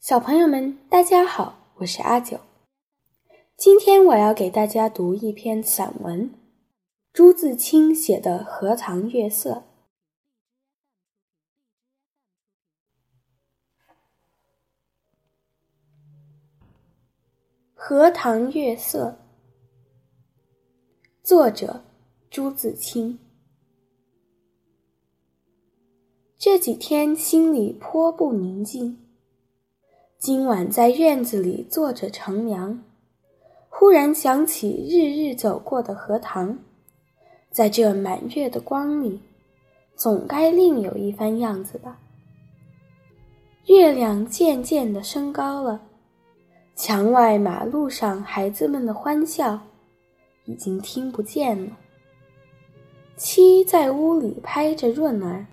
小朋友们，大家好，我是阿九。今天我要给大家读一篇散文，朱自清写的《荷塘月色》。《荷塘月色》，作者朱自清。这几天心里颇不宁静。今晚在院子里坐着乘凉，忽然想起日日走过的荷塘，在这满月的光里，总该另有一番样子吧。月亮渐渐的升高了，墙外马路上孩子们的欢笑已经听不见了。七在屋里拍着闰儿，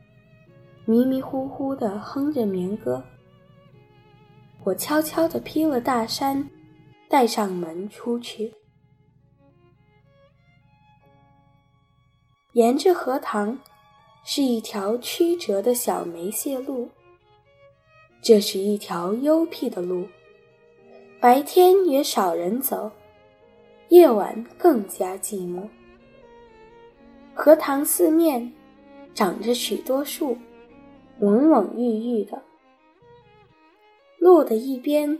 迷迷糊糊的哼着眠歌。我悄悄地披了大衫，带上门出去。沿着荷塘，是一条曲折的小梅谢路。这是一条幽僻的路，白天也少人走，夜晚更加寂寞。荷塘四面长着许多树，蓊蓊郁郁的。路的一边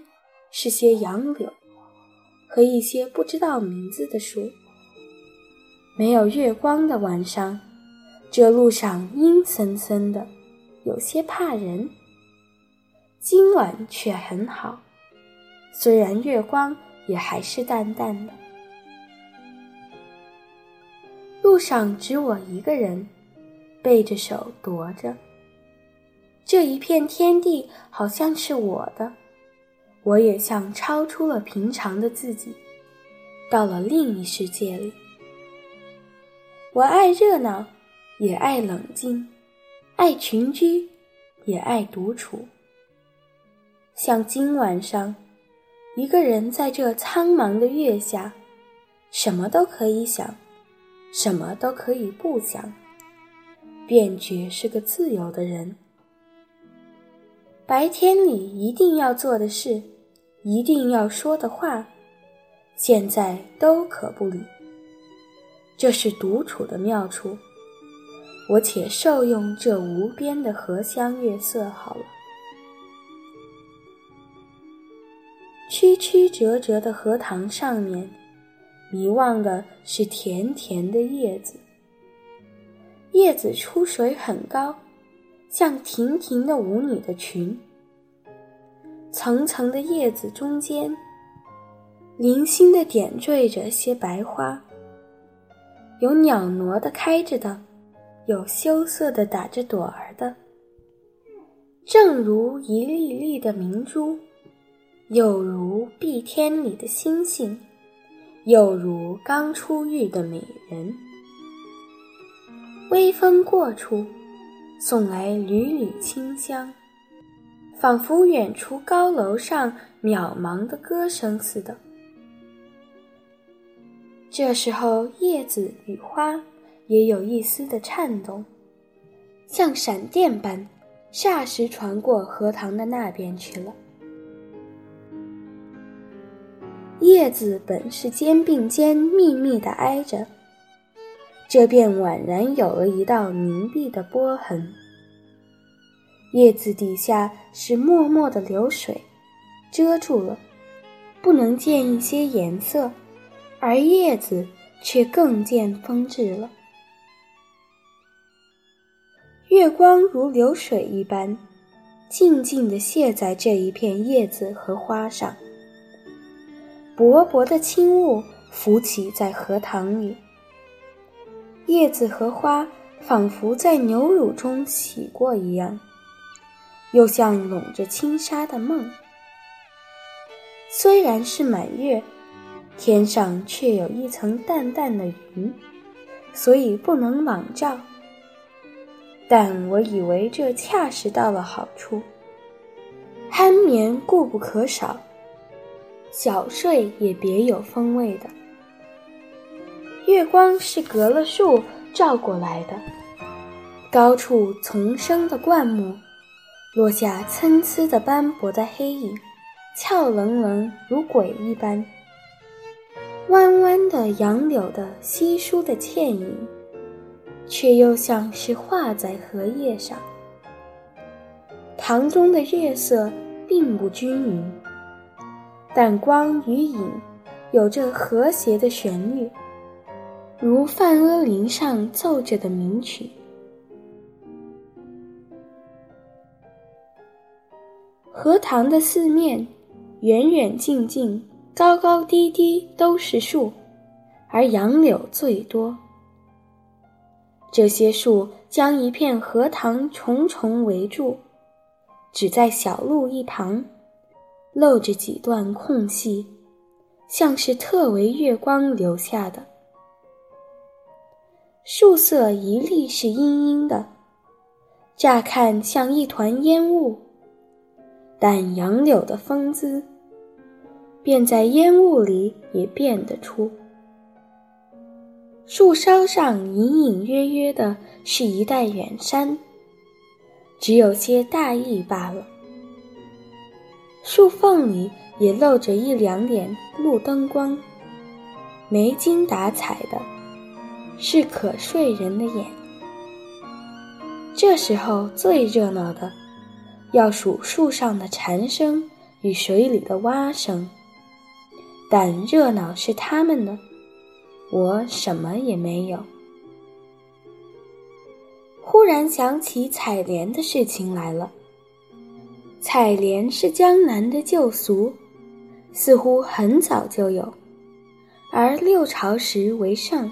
是些杨柳和一些不知道名字的树。没有月光的晚上，这路上阴森森的，有些怕人。今晚却很好，虽然月光也还是淡淡的。路上只我一个人，背着手踱着。这一片天地好像是我的，我也像超出了平常的自己，到了另一世界里。我爱热闹，也爱冷静；爱群居，也爱独处。像今晚上，一个人在这苍茫的月下，什么都可以想，什么都可以不想，便觉是个自由的人。白天里一定要做的事，一定要说的话，现在都可不理。这是独处的妙处，我且受用这无边的荷香月色好了。曲曲折折的荷塘上面，迷望的是甜甜的叶子，叶子出水很高。像亭亭的舞女的裙，层层的叶子中间，零星的点缀着些白花，有袅娜的开着的，有羞涩的打着朵儿的，正如一粒粒的明珠，有如碧天里的星星，有如刚出浴的美人。微风过处。送来缕缕清香，仿佛远处高楼上渺茫的歌声似的。这时候，叶子与花也有一丝的颤动，像闪电般，霎时传过荷塘的那边去了。叶子本是肩并肩密密的挨着。这便宛然有了一道凝碧的波痕。叶子底下是脉脉的流水，遮住了，不能见一些颜色，而叶子却更见风致了。月光如流水一般，静静地泻在这一片叶子和花上。薄薄的轻雾浮起在荷塘里。叶子和花仿佛在牛乳中洗过一样，又像笼着轻纱的梦。虽然是满月，天上却有一层淡淡的云，所以不能朗照。但我以为这恰是到了好处，酣眠固不可少，小睡也别有风味的。月光是隔了树照过来的，高处丛生的灌木，落下参差的斑驳的黑影，俏冷冷如鬼一般。弯弯的杨柳的稀疏的倩影，却又像是画在荷叶上。塘中的月色并不均匀，但光与影有着和谐的旋律，如梵阿林上奏着的名曲。荷塘的四面，远远近近。高高低低都是树，而杨柳最多。这些树将一片荷塘重重围住，只在小路一旁，露着几段空隙，像是特为月光留下的。树色一粒是阴阴的，乍看像一团烟雾，但杨柳的风姿。便在烟雾里也辨得出，树梢上隐隐约约的是一带远山，只有些大意罢了。树缝里也露着一两点路灯光，没精打采的，是可睡人的眼。这时候最热闹的，要数树上的蝉声与水里的蛙声。但热闹是他们的，我什么也没有。忽然想起采莲的事情来了。采莲是江南的旧俗，似乎很早就有，而六朝时为盛。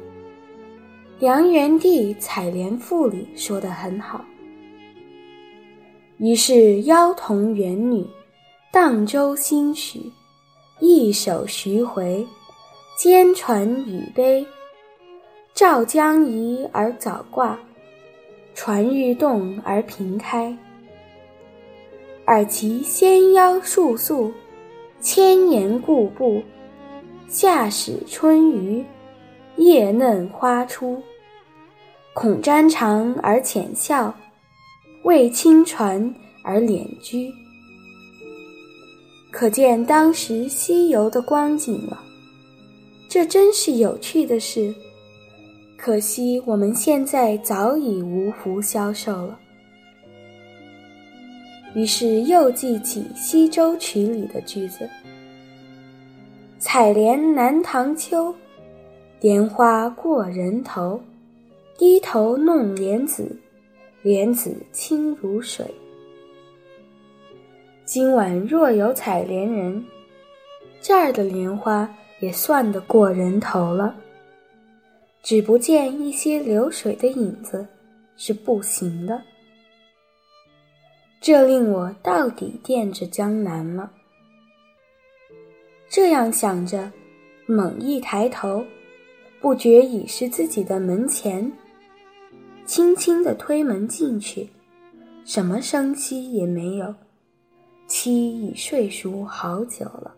梁元帝《采莲赋》里说得很好：“于是妖童元女，荡舟兴许，一首徐回。”兼传羽杯，照将移而早挂，船欲动而平开。尔其纤腰束素，千年故步，夏始春余，叶嫩花初。恐沾裳而浅笑，为轻船而敛居。可见当时西游的光景了。这真是有趣的事，可惜我们现在早已无福消受了。于是又记起《西洲曲》里的句子：“采莲南塘秋，莲花过人头。低头弄莲子，莲子清如水。”今晚若有采莲人，这儿的莲花。也算得过人头了，只不见一些流水的影子，是不行的。这令我到底惦着江南了。这样想着，猛一抬头，不觉已是自己的门前。轻轻地推门进去，什么声息也没有，妻已睡熟好久了。